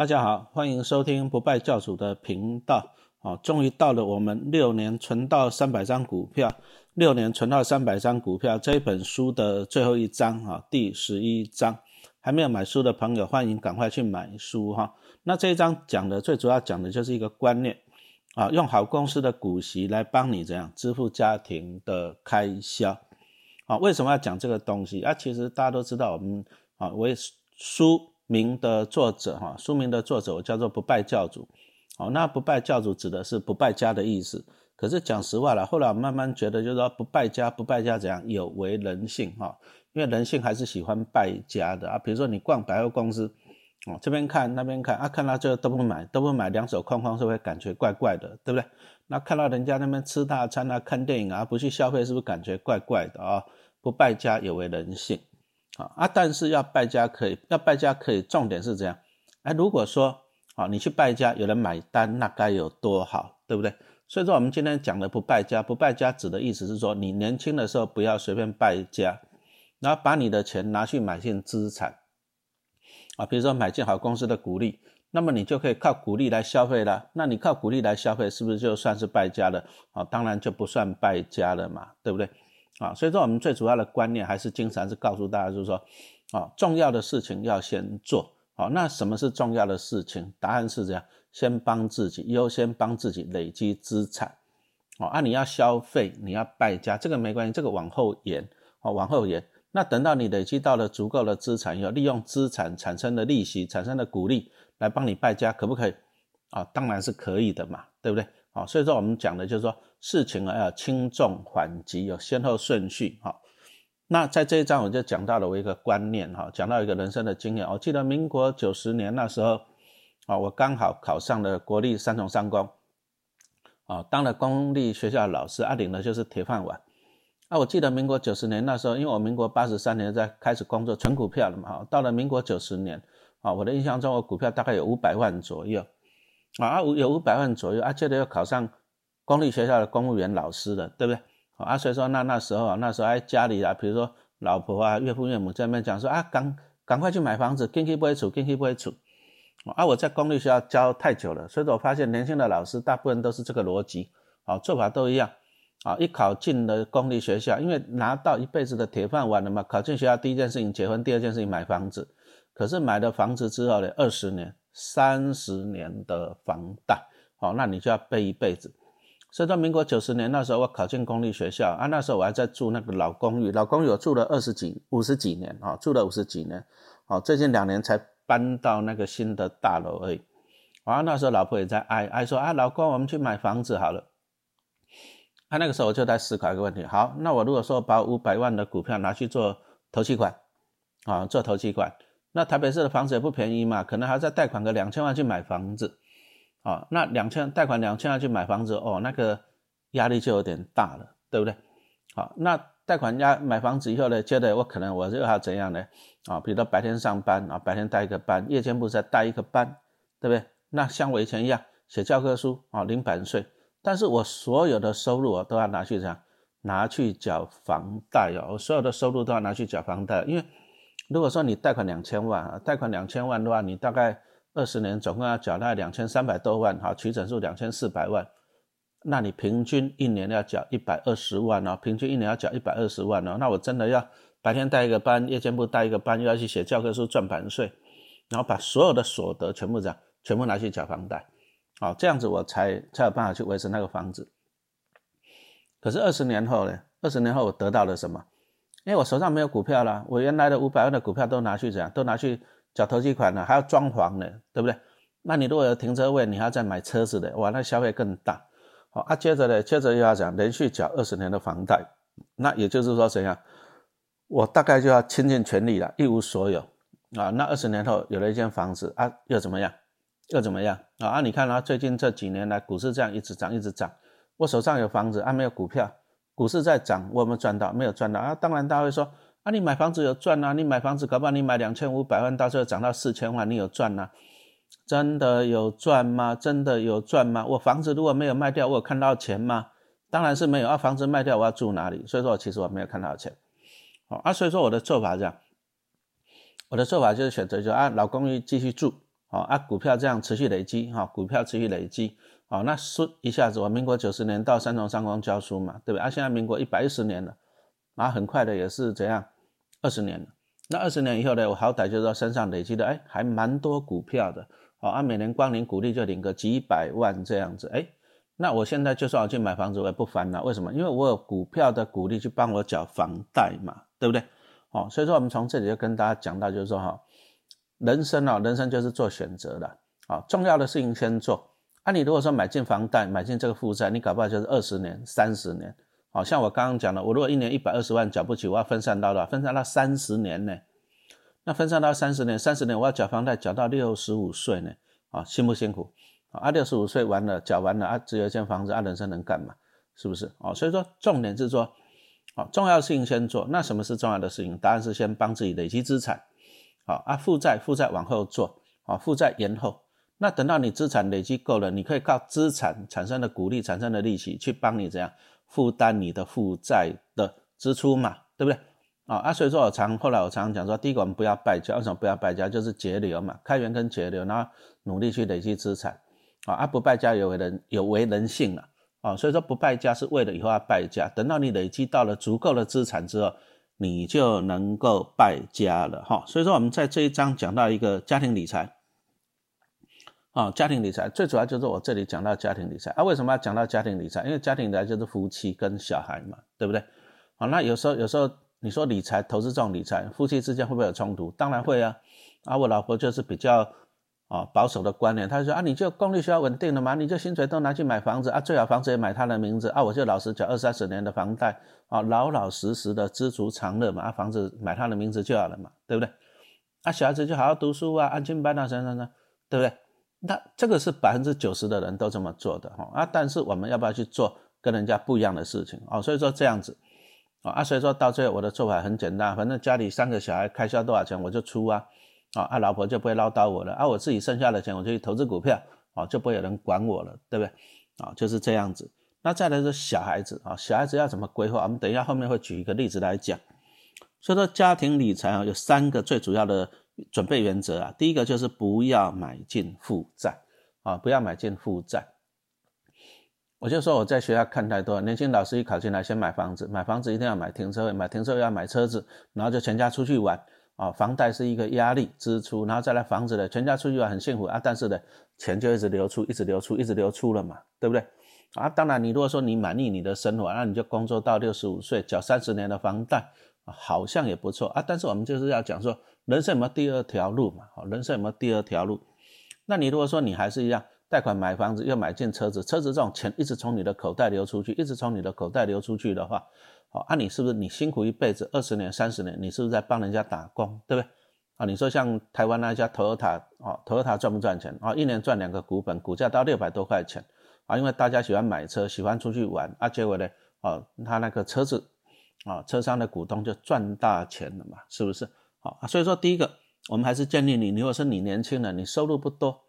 大家好，欢迎收听不败教主的频道。哦，终于到了我们六年存到三百张股票，六年存到三百张股票这一本书的最后一章啊，第十一章。还没有买书的朋友，欢迎赶快去买书哈。那这一章讲的最主要讲的就是一个观念啊，用好公司的股息来帮你怎样支付家庭的开销啊？为什么要讲这个东西啊？其实大家都知道，我们啊，为书。名的作者哈，书名的作者叫做不败教主，哦，那不败教主指的是不败家的意思。可是讲实话了，后来我慢慢觉得，就是说不败家，不败家怎样有违人性哈，因为人性还是喜欢败家的啊。比如说你逛百货公司，哦，这边看那边看啊，看到最后都不买，都不买，两手空空，是不是感觉怪怪的，对不对？那看到人家那边吃大餐啊，看电影啊，不去消费，是不是感觉怪怪的啊？不败家有违人性。啊，但是要败家可以，要败家可以，重点是这样。哎，如果说啊，你去败家，有人买单，那该有多好，对不对？所以说，我们今天讲的不败家，不败家指的意思是说，你年轻的时候不要随便败家，然后把你的钱拿去买进资产啊，比如说买进好公司的股利，那么你就可以靠股利来消费了。那你靠股利来消费，是不是就算是败家了？啊，当然就不算败家了嘛，对不对？啊，所以说我们最主要的观念还是经常是告诉大家，就是说，啊，重要的事情要先做。好，那什么是重要的事情？答案是这样：先帮自己，优先帮自己累积资产。哦，啊，你要消费，你要败家，这个没关系，这个往后延，哦，往后延。那等到你累积到了足够的资产以后，利用资产产生的利息、产生的股利来帮你败家，可不可以？啊，当然是可以的嘛，对不对？好，所以说我们讲的就是说。事情啊要轻重缓急，有先后顺序哈。那在这一章我就讲到了我一个观念哈，讲到一个人生的经验。我记得民国九十年那时候啊，我刚好考上了国立三重三公啊，当了公立学校老师，啊领的就是铁饭碗。啊，我记得民国九十年那时候，因为我民国八十三年在开始工作存股票了嘛哈。到了民国九十年啊，我的印象中我股票大概有五百万左右啊，有五百万左右啊，接着又考上。公立学校的公务员老师的，对不对？啊，所以说那那时候啊，那时候哎家里啊，比如说老婆啊、岳父岳母在那边讲说啊，赶赶快去买房子，经济不会处，经济不会处。啊，我在公立学校教太久了，所以说我发现年轻的老师大部分都是这个逻辑，啊，做法都一样。啊，一考进了公立学校，因为拿到一辈子的铁饭碗了嘛，考进学校第一件事情结婚，第二件事情买房子。可是买了房子之后呢，二十年、三十年的房贷，好，那你就要背一辈子。所以到民国九十年那时候，我考进公立学校啊，那时候我还在住那个老公寓，老公寓我住了二十几、五十几年啊，住了五十几年，哦，最近两年才搬到那个新的大楼而已。啊，那时候老婆也在哀哀说啊，老公，我们去买房子好了。啊，那个时候我就在思考一个问题，好，那我如果说把五百万的股票拿去做投期款，啊，做投期款，那台北市的房子也不便宜嘛，可能还要再贷款个两千万去买房子。啊，那两千贷款两千万去买房子哦，那个压力就有点大了，对不对？好，那贷款压买房子以后呢，接着我可能我又要怎样呢？啊，比如说白天上班啊，白天带一个班，夜间部再带一个班，对不对？那像我以前一样写教科书啊，零版税，但是我所有的收入我都要拿去这样拿去缴房贷哦，我所有的收入都要拿去缴房贷，因为如果说你贷款两千万啊，贷款两千万的话，你大概。二十年总共要缴纳两千三百多万，好，取整数两千四百万，那你平均一年要缴一百二十万哦，平均一年要缴一百二十万哦，那我真的要白天带一个班，夜间部带一个班，又要去写教科书赚版税，然后把所有的所得全部这样，全部拿去缴房贷，好，这样子我才才有办法去维持那个房子。可是二十年后呢？二十年后我得到了什么？因为我手上没有股票了，我原来的五百万的股票都拿去怎样？都拿去。缴投机款呢，还要装潢呢，对不对？那你如果有停车位，你还要再买车子的，哇，那消费更大。好啊，接着呢，接着又要讲连续缴二十年的房贷，那也就是说怎样？我大概就要倾尽全力了，一无所有啊。那二十年后有了一间房子啊，又怎么样？又怎么样啊？啊，你看啊，最近这几年来股市这样一直涨，一直涨，我手上有房子啊，没有股票，股市在涨，我有没有赚到？没有赚到啊。当然大家会说。啊，你买房子有赚啊？你买房子搞不好你买两千五百万，到时候涨到四千万，你有赚啊？真的有赚吗？真的有赚吗？我房子如果没有卖掉，我有看到钱吗？当然是没有啊！房子卖掉，我要住哪里？所以说我，其实我没有看到钱。好啊，所以说我的做法是这样，我的做法就是选择就啊，老公寓继续住哦啊，股票这样持续累积，哈，股票持续累积，哦，那说一下子，我民国九十年到三重上光教书嘛，对不对？啊，现在民国一百一十年了，啊，很快的也是怎样，二十年了。那二十年以后呢，我好歹就是说身上累积的，哎，还蛮多股票的，哦，啊，每年光领股利就领个几百万这样子，哎。那我现在就算我去买房子，我也不烦恼。为什么？因为我有股票的股利去帮我缴房贷嘛，对不对？哦，所以说我们从这里就跟大家讲到，就是说哈，人生啊，人生就是做选择的啊，重要的事情先做。啊，你如果说买进房贷，买进这个负债，你搞不好就是二十年、三十年。好像我刚刚讲的，我如果一年一百二十万缴不起，我要分散到多少？分散到三十年呢？那分散到三十年，三十年我要缴房贷，缴到六十五岁呢？啊，辛不辛苦？啊，六十五岁完了，缴完了啊，只有一间房子啊，人生能干嘛？是不是？哦，所以说重点是说，哦，重要的事情先做。那什么是重要的事情？答案是先帮自己累积资产。好啊，负债负债往后做，啊，负债延后。那等到你资产累积够了，你可以靠资产产生的股利、产生的利息去帮你怎样负担你的负债的支出嘛，对不对？啊啊，所以说我常后来我常常讲说，第一个我们不要败家，为什么不要败家？就是节流嘛，开源跟节流，然后努力去累积资产。啊，不败家有为人有为人性了啊，所以说不败家是为了以后要败家。等到你累积到了足够的资产之后，你就能够败家了哈。所以说我们在这一章讲到一个家庭理财啊，家庭理财最主要就是我这里讲到家庭理财啊。为什么要讲到家庭理财？因为家庭理财就是夫妻跟小孩嘛，对不对？好，那有时候有时候你说理财投资这种理财，夫妻之间会不会有冲突？当然会啊。啊，我老婆就是比较。啊，保守的观念，他说啊，你就功率需要稳定的嘛，你就薪水都拿去买房子啊，最好房子也买他的名字啊，我就老实缴二三十年的房贷啊，老老实实的知足常乐嘛，啊，房子买他的名字就好了嘛，对不对？啊，小孩子就好好读书啊，安静班啊，什么什么，对不对？那这个是百分之九十的人都这么做的哈啊，但是我们要不要去做跟人家不一样的事情哦？所以说这样子啊，所以说到最后我的做法很简单，反正家里三个小孩开销多少钱我就出啊。啊，啊，老婆就不会唠叨我了，啊，我自己剩下的钱我就去投资股票，啊，就不会有人管我了，对不对？啊，就是这样子。那再来是小孩子啊，小孩子要怎么规划？我们等一下后面会举一个例子来讲。所以说家庭理财啊，有三个最主要的准备原则啊。第一个就是不要买进负债啊，不要买进负债。我就说我在学校看太多，年轻老师一考进来先买房子，买房子一定要买停车位，买停车位要买车子，然后就全家出去玩。啊，房贷是一个压力支出，然后再来房子的，全家出去玩很幸福啊，但是呢，钱就一直流出，一直流出，一直流出了嘛，对不对？啊，当然你如果说你满意你的生活，那你就工作到六十五岁，缴三十年的房贷，好像也不错啊。但是我们就是要讲说，人生有没有第二条路嘛？好，人生有没有第二条路？那你如果说你还是一样，贷款买房子又买进车子，车子这种钱一直从你的口袋流出去，一直从你的口袋流出去的话。好，啊，你是不是你辛苦一辈子二十年、三十年，你是不是在帮人家打工，对不对？啊，你说像台湾那一家投尔塔，啊，投尔塔赚不赚钱？啊，一年赚两个股本，股价到六百多块钱，啊，因为大家喜欢买车，喜欢出去玩，啊，结果呢，哦，他那个车子，啊，车商的股东就赚大钱了嘛，是不是？好啊，所以说第一个，我们还是建议你，如果是你年轻人，你收入不多。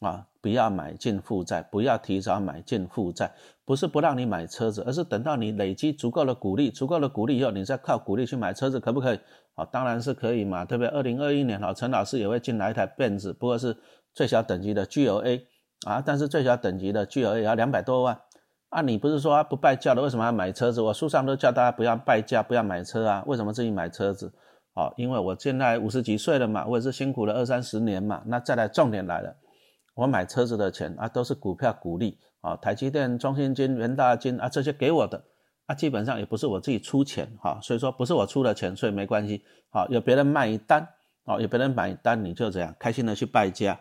啊，不要买进负债，不要提早买进负债，不是不让你买车子，而是等到你累积足够的股利，足够的股利以后，你再靠股利去买车子，可不可以？啊，当然是可以嘛，特别？二零二一年，哈，陈老师也会进来一台 Benz，不过是最小等级的 GLA 啊，但是最小等级的 GLA 要两百多万啊。你不是说不败家的，为什么要买车子？我书上都叫大家不要败家，不要买车啊，为什么自己买车子？哦，因为我现在五十几岁了嘛，我也是辛苦了二三十年嘛。那再来，重点来了。我买车子的钱啊，都是股票股利啊，台积电、中信金、元大金啊，这些给我的啊，基本上也不是我自己出钱哈，所以说不是我出的钱，所以没关系。好，有别人卖一单啊，有别人买一单，你就这样开心的去败家。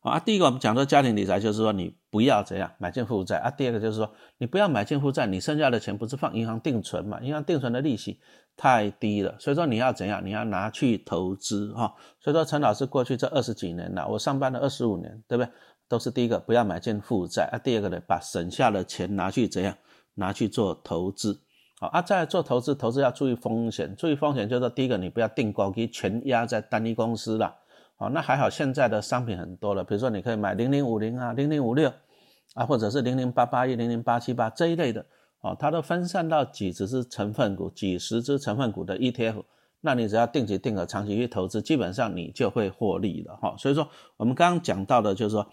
好啊，第一个我们讲说家庭理财，就是说你不要怎样买进负债啊。第二个就是说你不要买进负债，你剩下的钱不是放银行定存嘛？银行定存的利息太低了，所以说你要怎样？你要拿去投资哈。所以说陈老师过去这二十几年了，我上班了二十五年，对不对？都是第一个不要买进负债啊。第二个呢，把省下的钱拿去怎样？拿去做投资。好啊，再做投资，投资要注意风险，注意风险就是说第一个你不要定高低，全压在单一公司了。哦，那还好，现在的商品很多了，比如说你可以买零零五零啊、零零五六啊，或者是零零八八一、零零八七八这一类的，哦，它都分散到几十只成分股、几十只成分股的 ETF，那你只要定期定额、长期去投资，基本上你就会获利了哈。所以说，我们刚刚讲到的就是说，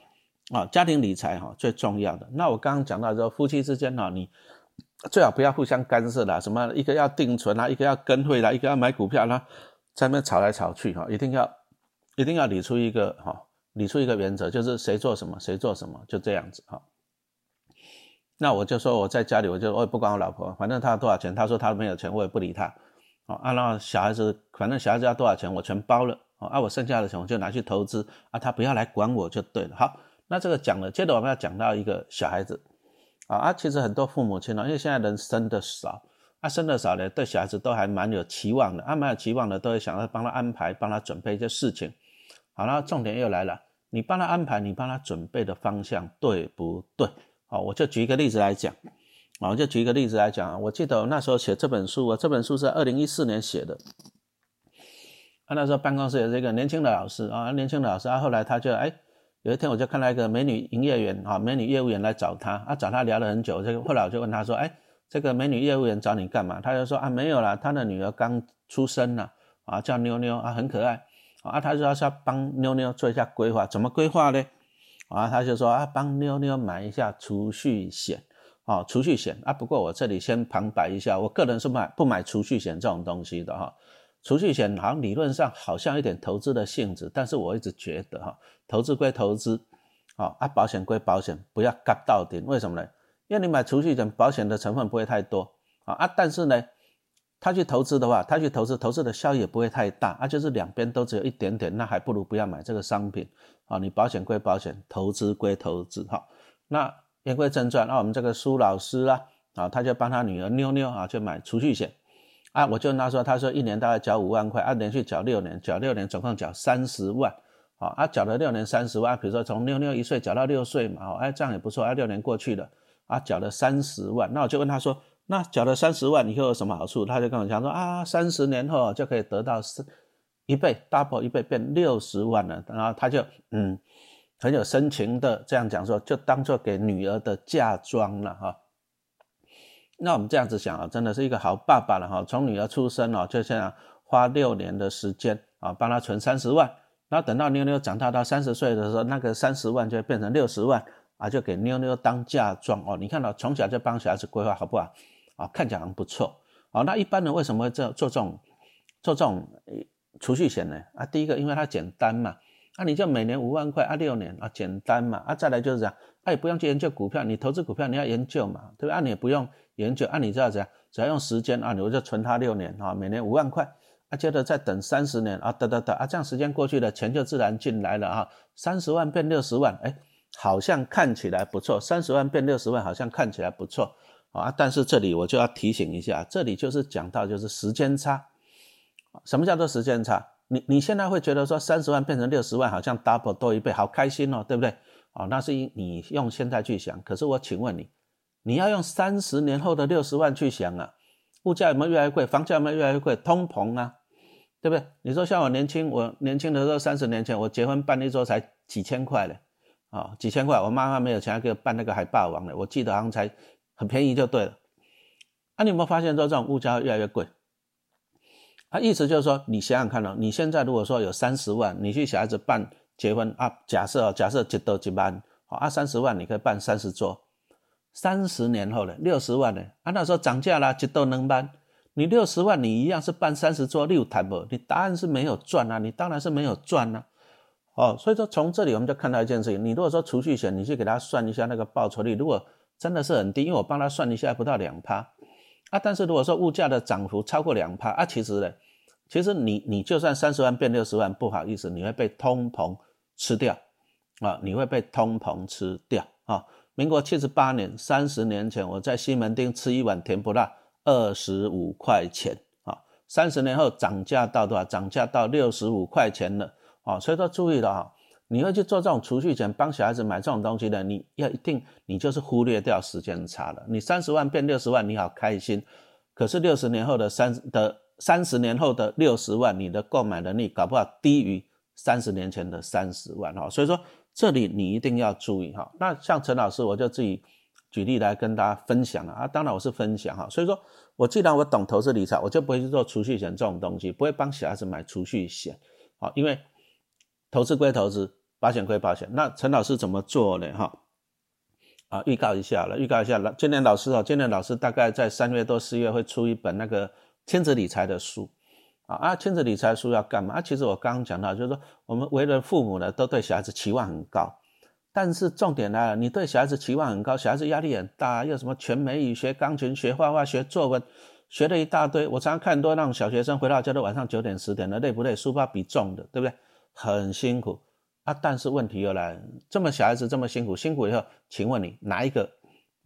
啊，家庭理财哈最重要的。那我刚刚讲到说，夫妻之间哈，你最好不要互相干涉啦，什么一个要定存啦，一个要跟会啦，一个要买股票啦，在那吵来吵去哈，一定要一定要理出一个哈，理出一个原则，就是谁做什么谁做什么，就这样子哈。那我就说我在家里，我就我也不管我老婆，反正她多少钱，她说她没有钱，我也不理她。哦，啊，那小孩子，反正小孩子要多少钱，我全包了。哦，啊，我剩下的钱我就拿去投资。啊，他不要来管我就对了。好，那这个讲了，接着我们要讲到一个小孩子。啊啊，其实很多父母亲呢，因为现在人生的少，啊，生的少呢，对小孩子都还蛮有期望的，啊，蛮有期望的，都会想要帮他安排，帮他准备一些事情。好了，重点又来了，你帮他安排，你帮他准备的方向对不对？好，我就举一个例子来讲。啊，我就举一个例子来讲啊，我记得那时候写这本书，我这本书是二零一四年写的。啊，那时候办公室有这个年轻的老师啊，年轻的老师啊，后来他就哎，有一天我就看到一个美女营业员啊，美女业务员来找他，啊，找他聊了很久。这个后来我就问他说，哎，这个美女业务员找你干嘛？他就说啊，没有啦，他的女儿刚出生了，啊，叫妞妞啊，很可爱。啊，他说是要帮妞妞做一下规划，怎么规划呢？啊，他就说啊，帮妞妞买一下储蓄险。哦，储蓄险啊，不过我这里先旁白一下，我个人是买不买储蓄险这种东西的哈。储蓄险好像理论上好像一点投资的性质，但是我一直觉得哈，投资归投资，啊啊，保险归保险，不要嘎到顶。为什么呢？因为你买储蓄险，保险的成分不会太多啊啊，但是呢，他去投资的话，他去投资，投资的效益也不会太大啊，就是两边都只有一点点，那还不如不要买这个商品啊。你保险归保险，投资归投资哈，那。言归正传，那我们这个苏老师啊，啊，他就帮他女儿妞妞啊去买储蓄险，啊，我就问他说，他说一年大概缴五万块，啊，连续缴六年，缴六年总共缴三十万，好，啊，缴了六年三十万，比如说从妞妞一岁缴到六岁嘛，哦，哎，这样也不错，啊，六年过去了，啊，缴了三十万，那我就问他说，那缴了三十万以后有什么好处？他就跟我讲说，啊，三十年后就可以得到是一倍，double 一倍变六十万了，然后他就嗯。很有深情的这样讲说，就当做给女儿的嫁妆了哈。那我们这样子想啊，真的是一个好爸爸了哈。从女儿出生哦，就这样花六年的时间啊，帮她存三十万。然后等到妞妞长大到三十岁的时候，那个三十万就会变成六十万啊，就给妞妞当嫁妆哦。你看到从小就帮小孩子规划好不好？啊，看起来很不错啊。那一般人为什么会做做这种做这种储蓄险呢？啊，第一个因为它简单嘛。啊，你就每年五万块啊，六年啊，简单嘛啊，再来就是这样，啊，也不用去研究股票，你投资股票你要研究嘛，对不对？啊，你也不用研究，啊，你知道怎样？只要用时间啊，你就存它六年啊，每年五万块，啊，接着再等三十年啊，得得得啊，这样时间过去了，钱就自然进来了啊，三十万变六十万，哎，好像看起来不错，三十万变六十万好像看起来不错啊，但是这里我就要提醒一下，这里就是讲到就是时间差，什么叫做时间差？你你现在会觉得说三十万变成六十万，好像 double 多一倍，好开心哦，对不对？哦，那是你用现在去想。可是我请问你，你要用三十年后的六十万去想啊？物价有没有越来越贵？房价有没有越来越贵？通膨啊，对不对？你说像我年轻，我年轻的时候三十年前，我结婚办一桌才几千块嘞，啊，几千块，我妈妈没有钱给我办那个海霸王的，我记得好像才很便宜就对了。啊，你有没有发现说这种物价越来越贵？他意思就是说，你想想看哦，你现在如果说有三十万，你去小孩子办结婚啊，假设哦，假设几多几万，啊，三十万你可以办三十桌，三十年后呢，六十万呢，啊，那时候涨价啦，几多能办？你六十万，你一样是办三十桌六台不？你答案是没有赚啊，你当然是没有赚啊，哦，所以说从这里我们就看到一件事情，你如果说储蓄险，你去给他算一下那个报酬率，如果真的是很低，因为我帮他算一下不到两趴。啊，但是如果说物价的涨幅超过两趴啊，其实呢，其实你你就算三十万变六十万，不好意思，你会被通膨吃掉啊，你会被通膨吃掉啊。民国七十八年，三十年前，我在西门町吃一碗甜不辣二十五块钱啊，三十年后涨价到多少？涨价到六十五块钱了啊，所以说注意了啊。你会去做这种储蓄险，帮小孩子买这种东西的，你要一定，你就是忽略掉时间差了。你三十万变六十万，你好开心，可是六十年后的三的三十年后的六十万，你的购买能力搞不好低于三十年前的三十万哈。所以说这里你一定要注意哈。那像陈老师，我就自己举例来跟大家分享了啊。当然我是分享哈。所以说我既然我懂投资理财，我就不会去做储蓄险这种东西，不会帮小孩子买储蓄险，啊，因为投资归投资，保险归保险。那陈老师怎么做呢？哈，啊，预告一下了，预告一下了。今年老师哦，今年老师大概在三月多四月会出一本那个亲子理财的书，啊啊，亲子理财书要干嘛？其实我刚刚讲到，就是说我们为人父母呢，都对小孩子期望很高。但是重点来了，你对小孩子期望很高，小孩子压力很大，又什么全美语、学钢琴、学画画、学作文，学了一大堆。我常常看很多那种小学生回到家都晚上九点十点了，累不累？书包比重的，对不对？很辛苦啊。但是问题又来，这么小孩子这么辛苦，辛苦以后，请问你哪一个？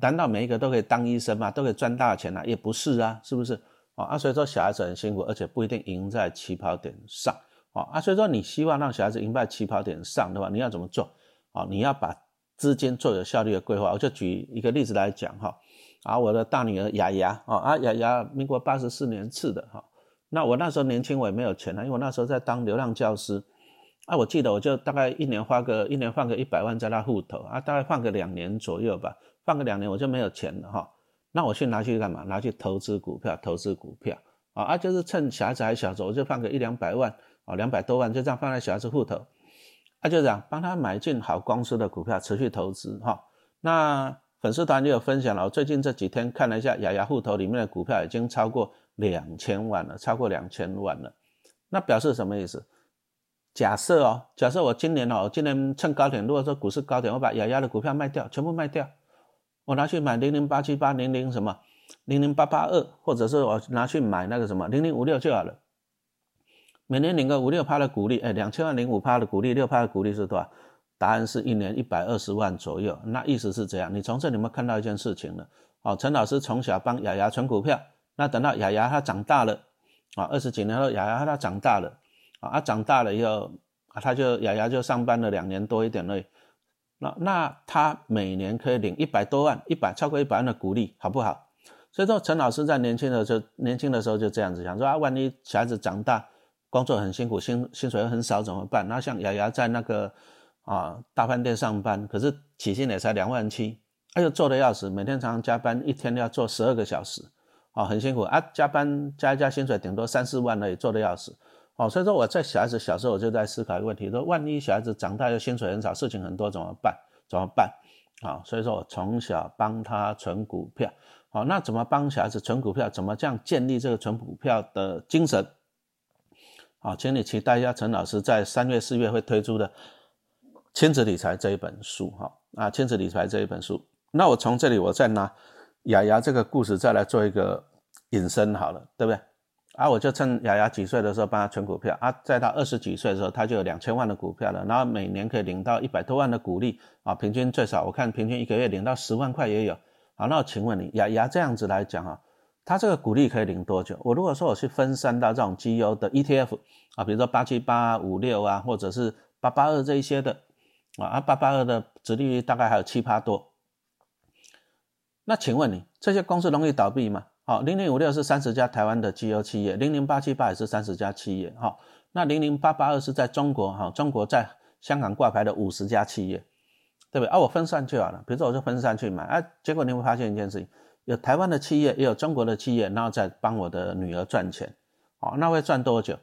难道每一个都可以当医生吗？都可以赚大钱啊？也不是啊，是不是？哦啊，所以说小孩子很辛苦，而且不一定赢在起跑点上。哦啊，所以说你希望让小孩子赢在起跑点上的话，你要怎么做？啊，你要把资金做有效率的规划。我就举一个例子来讲哈，啊，我的大女儿雅雅，啊啊雅雅，民国八十四年次的哈，那我那时候年轻，我也没有钱啊，因为我那时候在当流浪教师，啊，我记得我就大概一年花个一年放个一百万在那户头啊，大概放个两年左右吧，放个两年我就没有钱了哈，那我去拿去干嘛？拿去投资股票，投资股票，啊啊，就是趁小孩子还小时候，我就放个一两百万，啊，两百多万就这样放在小孩子户头。他就这样帮他买进好公司的股票，持续投资哈。那粉丝团就有分享了，我最近这几天看了一下雅雅户头里面的股票，已经超过两千万了，超过两千万了。那表示什么意思？假设哦，假设我今年哦，今年趁高点，如果说股市高点，我把雅雅的股票卖掉，全部卖掉，我拿去买零零八七八零零什么零零八八二，或者是我拿去买那个什么零零五六就好了。每年领个五六趴的股利，哎，两千万零五趴的股利，六趴的股利是多少？答案是一年一百二十万左右。那意思是这样，你从这里面看到一件事情了。哦，陈老师从小帮雅雅存股票，那等到雅雅她长大了，啊，二十几年后雅雅她长大了，啊，长大了以后，啊，他就雅雅就上班了两年多一点了，那那他每年可以领一百多万，一百超过一百万的鼓励，好不好？所以说陈老师在年轻的时候，年轻的时候就这样子想，说啊，万一小孩子长大。工作很辛苦，薪薪水又很少，怎么办？那像雅雅在那个啊大饭店上班，可是起薪也才两万七，哎呦做的要死，每天常常加班，一天要做十二个小时，啊很辛苦啊，加班加一加薪水顶多三四万而已，做的要死，哦，所以说我在小孩子小时候我就在思考一个问题，说万一小孩子长大又薪水很少，事情很多怎么办？怎么办？啊，所以说我从小帮他存股票，好，那怎么帮小孩子存股票？怎么这样建立这个存股票的精神？好，请你期待一下陈老师在三月、四月会推出的亲子理财这一本书。哈啊，亲子理财这一本书，那我从这里我再拿雅雅这个故事再来做一个引申，好了，对不对？啊，我就趁雅雅几岁的时候帮他存股票啊，在他二十几岁的时候，他就有两千万的股票了，然后每年可以领到一百多万的股利啊，平均最少我看平均一个月领到十万块也有。好，那我请问你，雅雅这样子来讲啊？它这个股利可以领多久？我如果说我去分散到这种绩优的 ETF 啊，比如说八七八五六啊，或者是八八二这一些的啊，八八二的殖利率大概还有七趴多。那请问你这些公司容易倒闭吗？好，零零五六是三十家台湾的绩优企业，零零八七八也是三十家企业。哈，那零零八八二是在中国哈，中国在香港挂牌的五十家企业，对不对？啊，我分散就好了，比如说我就分散去买，啊，结果你会发现一件事情。有台湾的企业，也有中国的企业，然后再帮我的女儿赚钱，好，那会赚多久？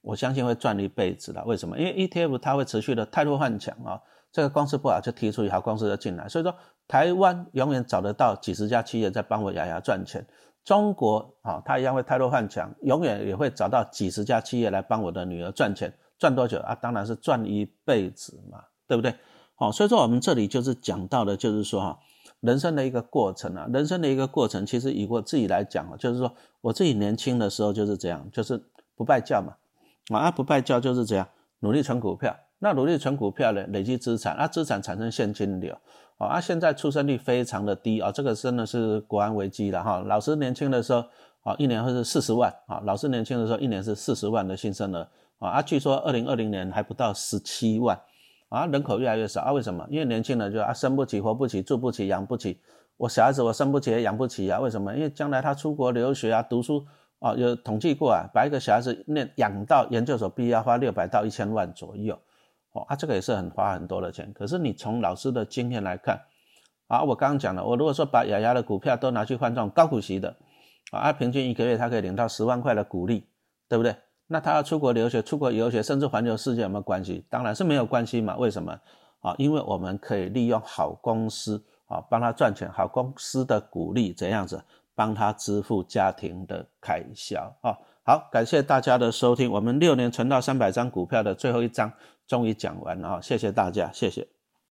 我相信会赚一辈子的。为什么？因为 ETF 它会持续的太弱换强啊，这个公司不好就提出一好公司就进来，所以说台湾永远找得到几十家企业在帮我雅雅赚钱。中国啊，它一样会太弱换强，永远也会找到几十家企业来帮我的女儿赚钱，赚多久啊？当然是赚一辈子嘛，对不对？好，所以说我们这里就是讲到的，就是说哈。人生的一个过程啊，人生的一个过程，其实以我自己来讲啊，就是说我自己年轻的时候就是这样，就是不拜教嘛，啊不拜教就是这样，努力存股票，那努力存股票呢，累积资产，啊资产产生现金流，啊现在出生率非常的低啊，这个真的是国安危机了哈。老师年轻的时候啊，一年会是四十万啊，老师年轻的时候一年是四十万的新生儿啊，啊据说二零二零年还不到十七万。啊，人口越来越少啊？为什么？因为年轻人就啊，生不起、活不起、住不起、养不起。我小孩子我生不起也养不起啊？为什么？因为将来他出国留学啊、读书啊，有统计过啊，把一个小孩子念养到研究所毕业要花六百到一千万左右。哦，啊，这个也是很花很多的钱。可是你从老师的经验来看，啊，我刚刚讲了，我如果说把雅雅的股票都拿去换这种高股息的，啊，平均一个月他可以领到十万块的股利，对不对？那他要出国留学、出国游学，甚至环游世界有没有关系？当然是没有关系嘛。为什么？啊，因为我们可以利用好公司啊，帮他赚钱，好公司的股利怎样子，帮他支付家庭的开销啊。好，感谢大家的收听，我们六年存到三百张股票的最后一章终于讲完了啊，谢谢大家，谢谢。